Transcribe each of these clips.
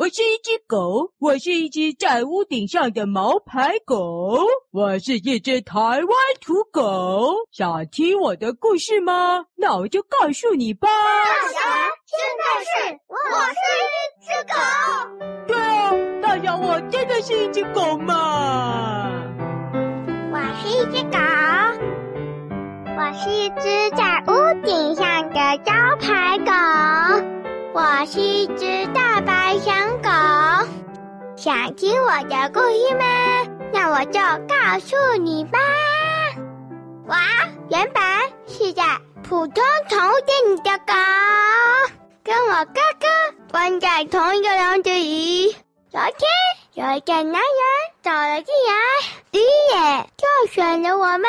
我是一只狗，我是一只在屋顶上的毛牌狗，我是一只台湾土狗。想听我的故事吗？那我就告诉你吧。大侠，现在是我是一只狗。对啊，大侠，我真的是一只狗嘛。我是一只狗，我是一只在屋顶上的招牌狗。我是一只大白小狗，想听我的故事吗？那我就告诉你吧。我原本是在普通宠物店里的狗，跟我哥哥关在同一个笼子里。昨天有一个男人走了进来，一眼就选了我们。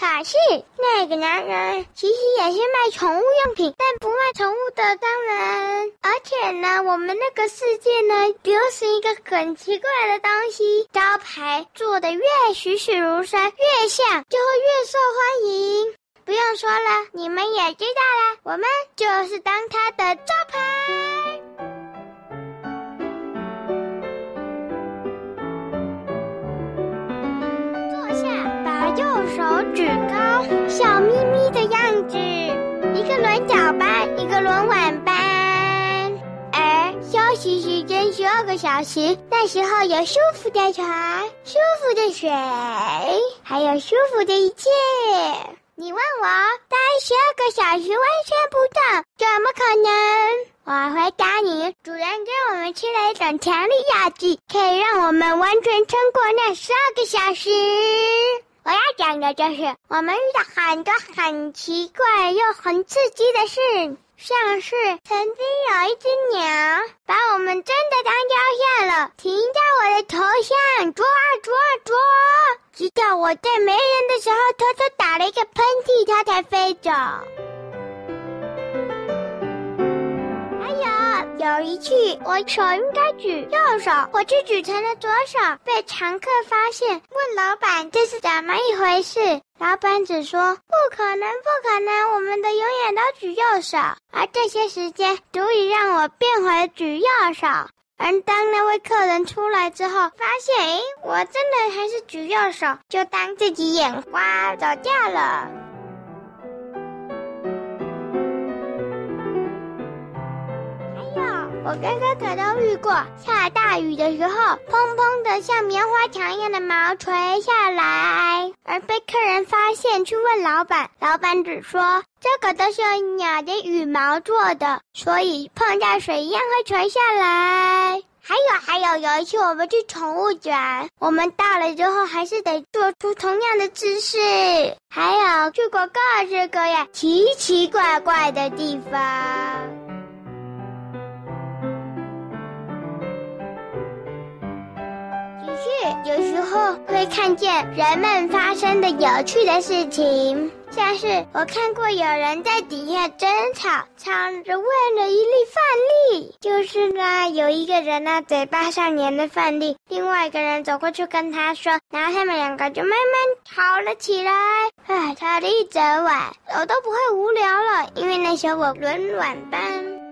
可是那个男人其实也是卖宠物用品，但不卖宠物的商人。而且呢，我们那个世界呢，流行一个很奇怪的东西，招牌做的越栩栩如生，越像就会越受欢迎。不用说了，你们也知道了，我们就是当他的招牌。坐下，把右手举轮晚班，而休息时间十二个小时。那时候有舒服的床，舒服的水，还有舒服的一切。你问我待十二个小时完全不动，怎么可能？我回答你，主人给我们吃了一种强力药剂，可以让我们完全撑过那十二个小时。我要讲的就是，我们遇到很多很奇怪又很刺激的事，像是曾经有一只鸟把我们真的当雕像了，停在我的头上，啄啊啄啊啄，直到我在没人的时候偷偷打了一个喷嚏，它才飞走。还有有一次，我手应该举右手，我却举成了左手，被常客发现，问老板这是怎么一回事。老板只说不可能，不可能，我们的永远都举右手，而这些时间足以让我变回举右手。而当那位客人出来之后，发现，诶，我真的还是举右手，就当自己眼花，走掉了。我跟哥哥都遇过，下大雨的时候，砰砰的像棉花糖一样的毛垂下来，而被客人发现，去问老板，老板只说这个都是鸟的羽毛做的，所以碰到水一样会垂下来。还有还有，有一次我们去宠物展，我们到了之后还是得做出同样的姿势。还有去过各式各样奇奇怪怪的地方。有时候会看见人们发生的有趣的事情，像是我看过有人在底下争吵，吵着为了一粒饭粒，就是呢，有一个人呢嘴巴上粘着饭粒，另外一个人走过去跟他说，然后他们两个就慢慢吵了起来，唉，吵了一整晚，我都不会无聊了，因为那时候我轮晚班。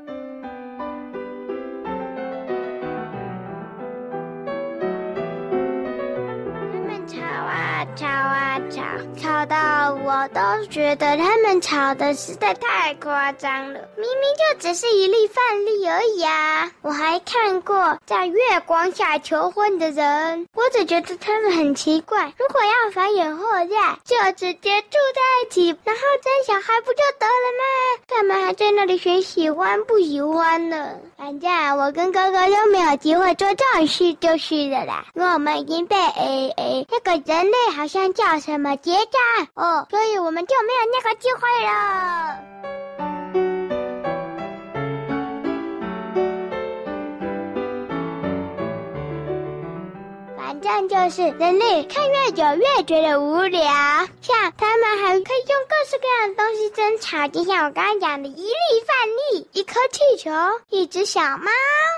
吵，吵到我都觉得他们吵的实在太夸张了。明明就只是一粒饭粒而已啊！我还看过在月光下求婚的人，我只觉得他们很奇怪。如果要繁衍后代，就直接住在一起，然后生小孩不就得了吗？干嘛还在那里选喜欢不喜欢呢？反正我跟哥哥都没有机会做这种事，就是了啦。我们已经被诶诶那个人类。好像叫怎么结账哦，所以我们就没有那个机会了。反正就是人类看越久越觉得无聊，像他们还可以用各式各样的东西争吵，就像我刚刚讲的一粒饭粒、一颗气球、一只小猫。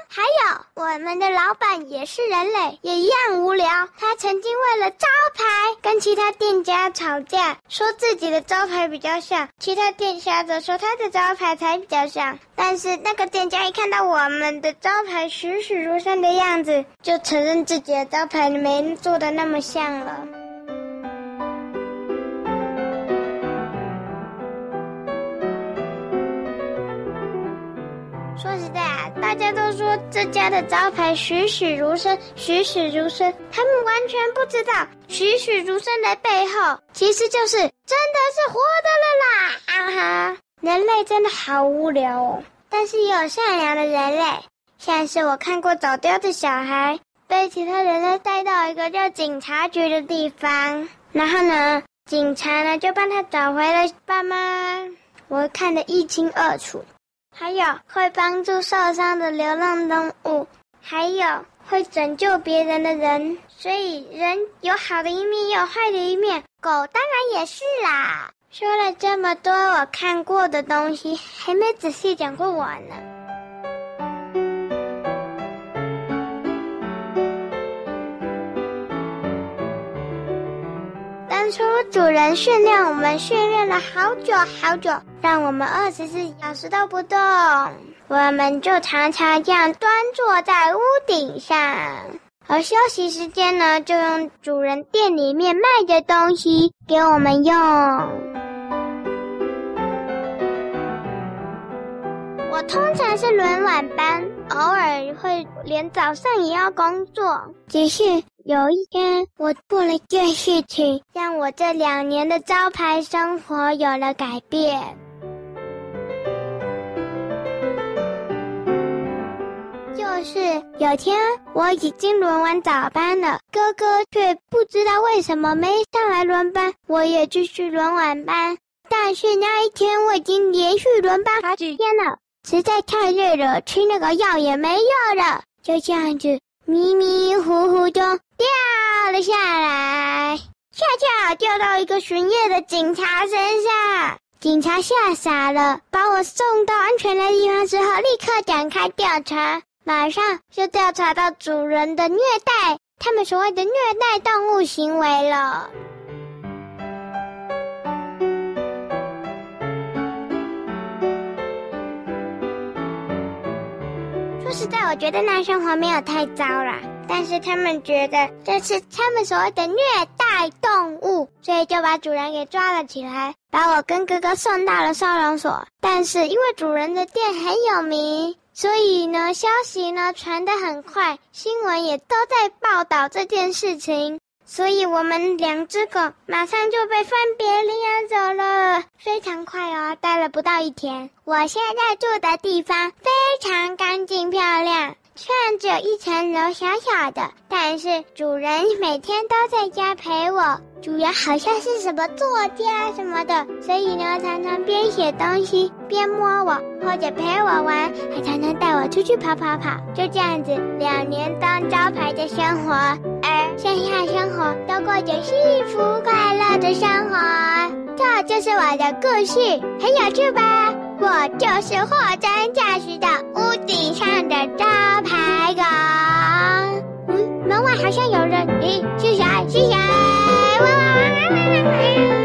还有，我们的老板也是人类，也一样无聊。他曾经为了招牌跟其他店家吵架，说自己的招牌比较像，其他店家则说他的招牌才比较像。但是那个店家一看到我们的招牌栩栩如生的样子，就承认自己的招牌没做的那么像了。说实在啊，大家都说这家的招牌栩栩如生，栩栩如生。他们完全不知道栩栩如生的背后，其实就是真的是活的了啦！啊哈，人类真的好无聊哦。但是也有善良的人类，像是我看过走丢的小孩，被其他人类带到一个叫警察局的地方，然后呢，警察呢就帮他找回了爸妈，我看得一清二楚。还有会帮助受伤的流浪动物，还有会拯救别人的人。所以人有好的一面，也有坏的一面。狗当然也是啦。说了这么多我看过的东西，还没仔细讲过我呢。初主人训练我们，训练了好久好久。让我们二十四小时都不动，我们就常常这样端坐在屋顶上，而休息时间呢，就用主人店里面卖的东西给我们用。我通常是轮晚班，偶尔会连早上也要工作。只是有一天，我做了一件事情，让我这两年的招牌生活有了改变。就是有天我已经轮完早班了，哥哥却不知道为什么没上来轮班，我也继续轮晚班。但是那一天我已经连续轮班好几天了，实在太累了，吃那个药也没用了，就这样子迷迷糊糊中下来，恰恰掉到一个巡夜的警察身上。警察吓傻了，把我送到安全的地方之后，立刻展开调查。马上就调查到主人的虐待，他们所谓的虐待动物行为了。说实在，我觉得那生活没有太糟啦，但是他们觉得这是他们所谓的虐待动物，所以就把主人给抓了起来，把我跟哥哥送到了收容所。但是因为主人的店很有名。所以呢，消息呢传得很快，新闻也都在报道这件事情。所以我们两只狗马上就被分别领养走了，非常快哦，待了不到一天。我现在住的地方非常干净漂亮。虽然只有一层楼小小的，但是主人每天都在家陪我。主人好像是什么作家什么的，所以呢，常常边写东西边摸我，或者陪我玩，还常常带我出去跑跑跑。就这样子，两年当招牌的生活，而剩下生活都过着幸福快乐的生活。这就是我的故事，很有趣吧？我就是货真价实的屋顶上的招牌狗。嗯门外好像有人。咦是谁？是谁？哇哇哇哇哇哇。